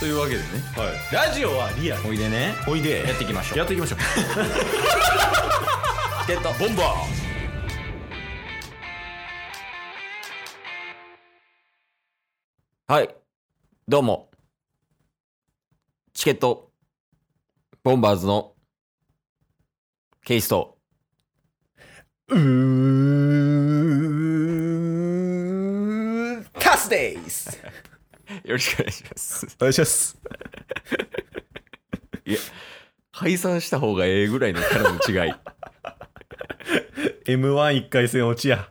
というわけでね。はい、ラジオはリアル。おいでね。おいで。やっていきましょう。やっていきましょう。ゲット。ボンバはい。どうも。チケット。ボンバーズの。ケイスト。ーうーカスデイスよろしくお願いします。お願いします。いや解散した方がええぐらいのキャラの違い。m 1 1回戦落ちや。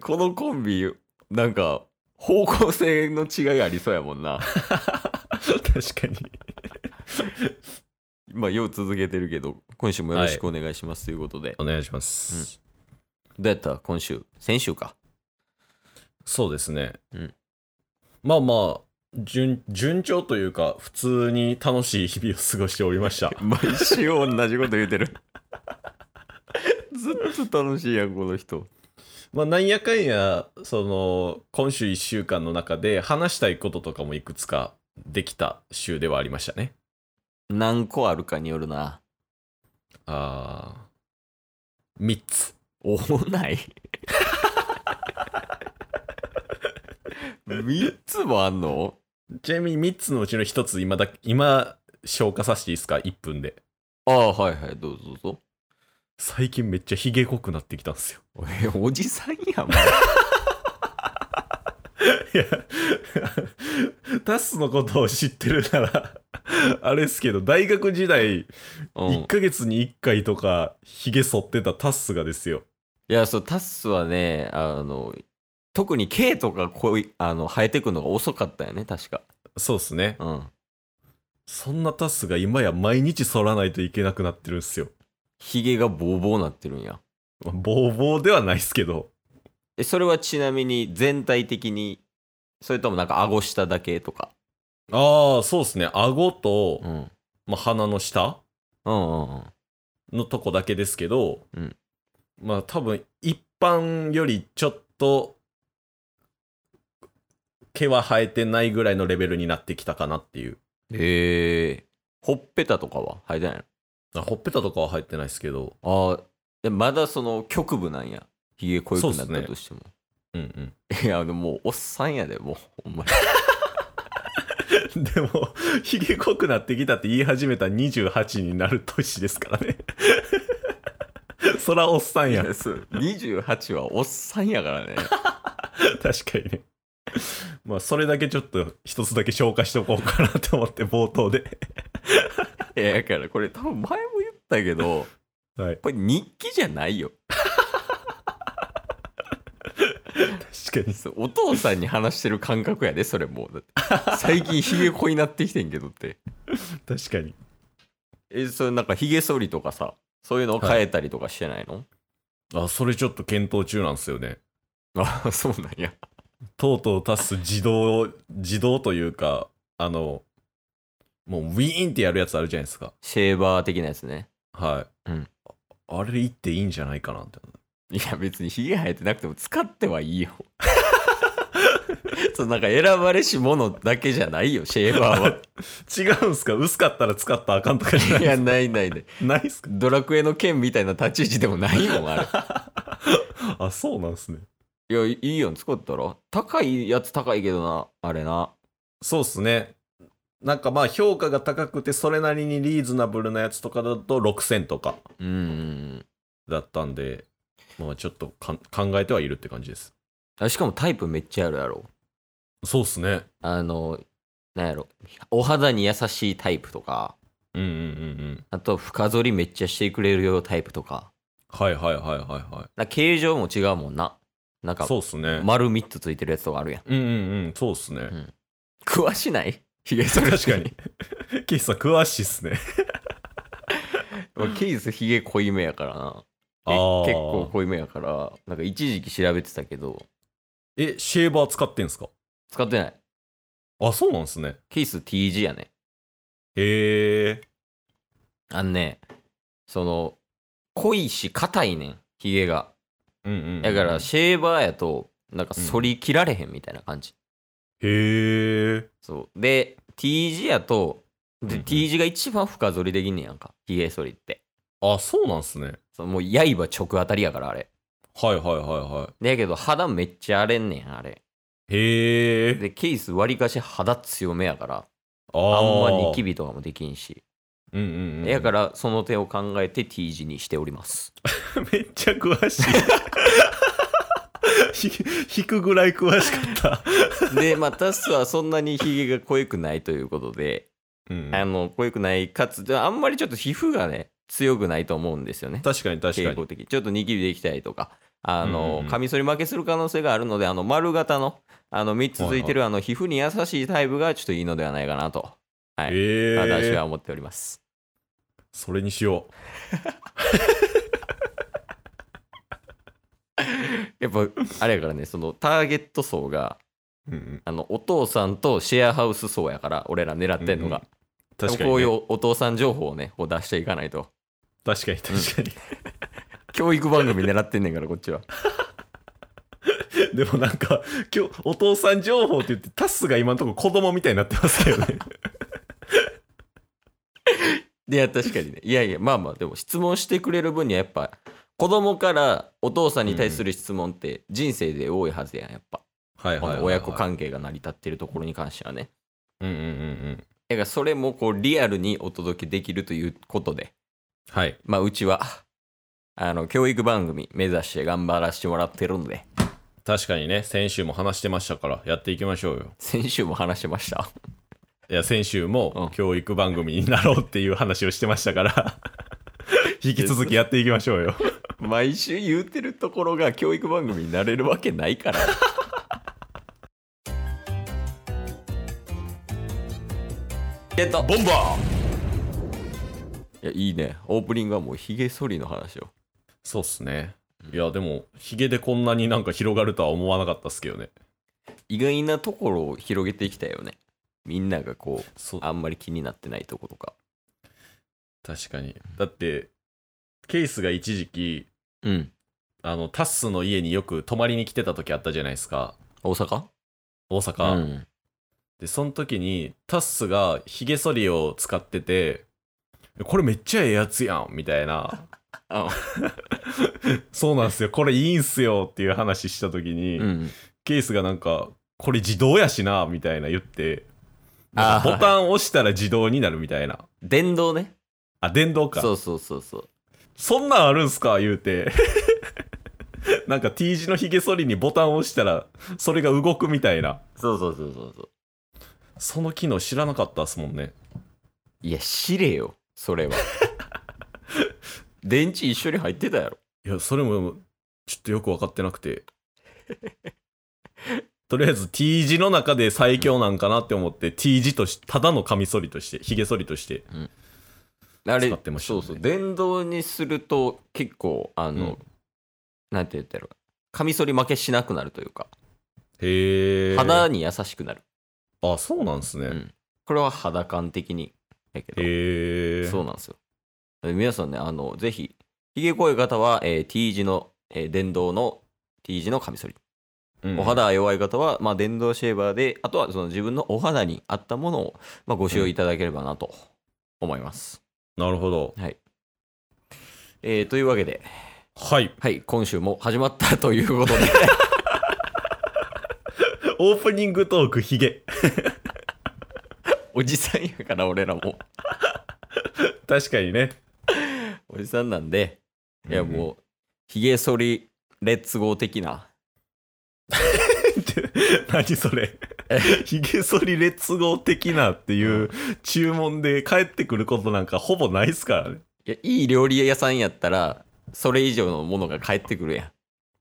このコンビなんか方向性の違いありそうやもんな。確かに。まあよう続けてるけど今週もよろしくお願いしますということで、お願いします、どうやった？今週？先週か。そうですね、うん。まあまあ順順調というか普通に楽しい日々を過ごしておりました。毎週同じこと言うてる。ずっと楽しいやんこの人。まあなんやかんやその今週1週間の中で話したいこととかもいくつかできた週ではありましたね。何個あるかによるな。あー3つ。おない？3つもあんの？ちなみに3つのうちの1つ今だ今消化させていいですか？1分で。ああはいはい。どうぞどうぞ。最近めっちゃひげ濃くなってきたんですよ。えおじさんやんも いやタッスのことを知ってるならあれですけど大学時代う、うん。1ヶ月に1回とかひげ剃ってたタッスがですよ。いやそうタッスはねあの特に K とかこういあの生えてくのが遅かったよね確か。そうっすね。うん。そんなタスが今や毎日剃らないといけなくなってるんですよ。ヒゲがボーボーなってるんや。まあボーボーではないですけど、えそれはちなみに全体的にそれともなんか顎下だけとか？ああ、そうですね。顎と、うん。まあ、鼻の下うんうんうん。のとこだけですけど、うん。まあ多分一般よりちょっと毛は生えてないぐらいのレベルになってきたかなっていう。へえほっぺたとかは生えてないあほっぺたとかは生えてないですけど、のああでまだその局部なんやヒゲ濃くなったとしても、うんうん。いやでもおっさんやでもうほんまに でも、ひげ濃くなってきたって言い始めた28になる年ですからね。そらおっさんやい。やそう28はおっさんやからね 確かにね。まあ、それだけちょっと一つだけ消化しておこうかなと思って、冒頭で。いやだからこれ多分前も言ったけどはい。これ日記じゃないよ確かに。そうお父さんに話してる感覚やでそれもう最近ヒゲ濃いなってきてんけどって確かに。えそれなんかヒゲ剃りとかさそういうのを変えたりとかしてないの、あ、それちょっと検討中なんですよね。あそうなんやとうとう足す自動、自動というか、あの、もうウィーンってやるやつあるじゃないですか。シェーバー的なやつね。はい。うん。あれ言っていいんじゃないかなって。いや別にヒゲ生えてなくても使ってはいいよ。そうなんか選ばれし者だけじゃないよシェーバーは。違うんすか？薄かったら使ったらあかんとかじゃないいやないないない。ないっすか？ドラクエの剣みたいな立ち位置でもないもんあれ。あ、そうなんすね。いやいいよ使ったら？高いやつ高いけどなあれな。そうっすね。なんかまあ評価が高くてそれなりにリーズナブルなやつとかだと6000とかうんうんだったんで、まあちょっと考えてはいるって感じです。あしかもタイプめっちゃあるやろ。そうっすね。あのなんやろ。お肌に優しいタイプとか。うんうんうんうん。あと深剃りめっちゃしてくれるよタイプとか。はいはいはいはいはな形状も違うもんななんい。かそうっすね。丸3つついてるやつとかあるやんうんうんうん、そうっすね。詳しない？ヒゲ剃り確かに。ケイスさん詳しいっすね。ケースヒゲ濃いめやからなあー結構濃いめやからなんか一時期調べてたけどえ、シェーバー使ってんすか？使ってないあ、そうなんすね。ケース T 字やねへえ。あんねその濃いし硬いねんヒゲがうんうんうん。だからシェーバーやとなんか反り切られへんみたいな感じ、へえ。そうで T 字やと、でうんうん T 字が一番深剃りできんねやんか。ヒゲ剃りって。あ、そうなんすね。そのもう刃直当たりやから、あれ。はいはいはいはだけど肌めっちゃ荒れんねん、あれ。い。へえ。で、ケース割りかし肌強めやから、ああんまニにキビとかもできんし。うんうんうん。やから、その手を考えて T 字にしております。めっちゃ詳しい。ひ引くぐらい詳しかった。で、まあ、タスはそんなにヒゲが濃くないということで、うんあの、濃くない、かつ、であんまりちょっと皮膚がね、強くないと思うんですよね。確かに確かに。的ちょっとニキビできたりとか、あうんうんの、うんカミソリ負けする可能性があるので、あの、丸型の、あの、3つついてる、あの、皮膚に優しいタイプがちょっといいのではないかなと、はい。ええ私は思っております。それにしよ やっぱ、あれやからね、その、ターゲット層が、う。うんうん、あの、お父さんとシェアハウス層やから、俺ら狙ってんのが。確かに、ね。こういうお父さん情報をね、こう出していかないと。確かに確かに。教育番組狙ってんねんから、こっちは。でもなんか、今日、お父さん情報って言って、タスが今のところ子供みたいになってますよね。いや、確かにね。いやいや、まあまあ、でも質問してくれる分にはやっぱ、子供からお父さんに対する質問って人生で多いはずやん、やっぱ。はい親子関係が成り立ってるところに関してはね。うんうんうんうん。だからそれもこうリアルにお届けできるということで、はい。まあうちは、あの、教育番組目指して頑張らせてもらってるんで、確かにね、先週も話してましたから、やっていきましょうよ。先週も話してました。いや、先週うんも教育番組になろうっていう話をしてましたから、引き続きやっていきましょうよ。毎週言うてるところが教育番組になれるわけないから。ゲットボンバーいや、いいね。オープニングはもうヒゲ剃りの話を。そうっすね。いや、でも、ヒゲでこんなになんか広がるとは思わなかったっすけどね。意外なところを広げていきたいよね。みんながこう、あんまり気になってないとことか。確かに。だって、ケースが一時期、うん。あの、タッスの家によく泊まりに来てた時あったじゃないですか。大阪？大阪。うん。で、その時に、タッスがヒゲ剃りを使ってて、これめっちゃええやつやんみたいな。あ そうなんすよ。これいいんすよっていう話した時に、うん。ケースがなんか、これ自動やしな、みたいな言って、ボタン押したら自動になるみたいな。電動ね。あ、電動か。そうそうそうそう。そんなんあるんすか？言うて。なんか T 字のヒゲ剃りにボタンを押したら、それが動くみたいな。そうそうそうそうそう。その機能知らなかったっすもんね。いや、知れよ。それは。電池一緒に入ってたやろ。いや、それも、ちょっとよく分かってなくて。とりあえず T 字の中で最強なんかなって思って T 字としただのカミソリとして、ヒゲ剃りとして。あれ、使ってましたねそうそう。電動にすると結構、あの、うんなんて言ったら、カミソリ負けしなくなるというか、へえ。肌に優しくなる。あ、そうなんすね。うんこれは肌感的に。やけど、へえ。そうなんですよ。で皆さんね、あの、ぜひ、ひげ濃い方は、えー T 字の、えー電動の T 字のカミソリ。うんお肌が弱い方は、まあ、電動シェーバーで、あとはその自分のお肌に合ったものを、まあ、ご使用いただければなと思います。なるほど。はい。えーというわけで、はい。はい、今週も始まったということで、オープニングトークヒゲ。おじさんやから俺らも、確かにね。おじさんなんで、いやもう、ひげ剃りレッツゴー的な、何それ。ヒゲ剃りレッツゴー的なっていう注文で帰ってくることなんかほぼないっすからね。いや、いい料理屋さんやったら、それ以上のものが返ってくるやん。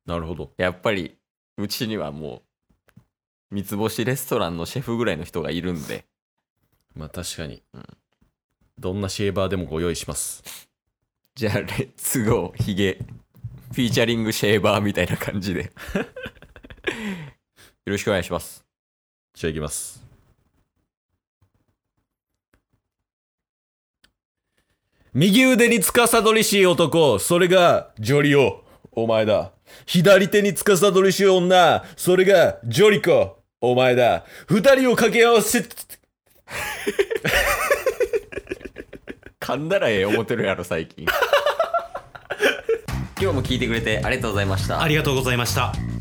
なるほど。やっぱり、うちにはもう、三つ星レストランのシェフぐらいの人がいるんで、まあ確かに。うんどんなシェーバーでもご用意します。じゃあ、レッツゴー、ヒゲ、フィーチャリングシェーバーみたいな感じで。よろしくお願いします。じゃあ行きます。右腕に司りしい男、それがジョリオ、お前だ。左手に司りしい女、それがジョリコ、お前だ。二人を掛け合わせ、噛んだらええ思ってるやろ最近 今日も聞いてくれてありがとうございましたありがとうございました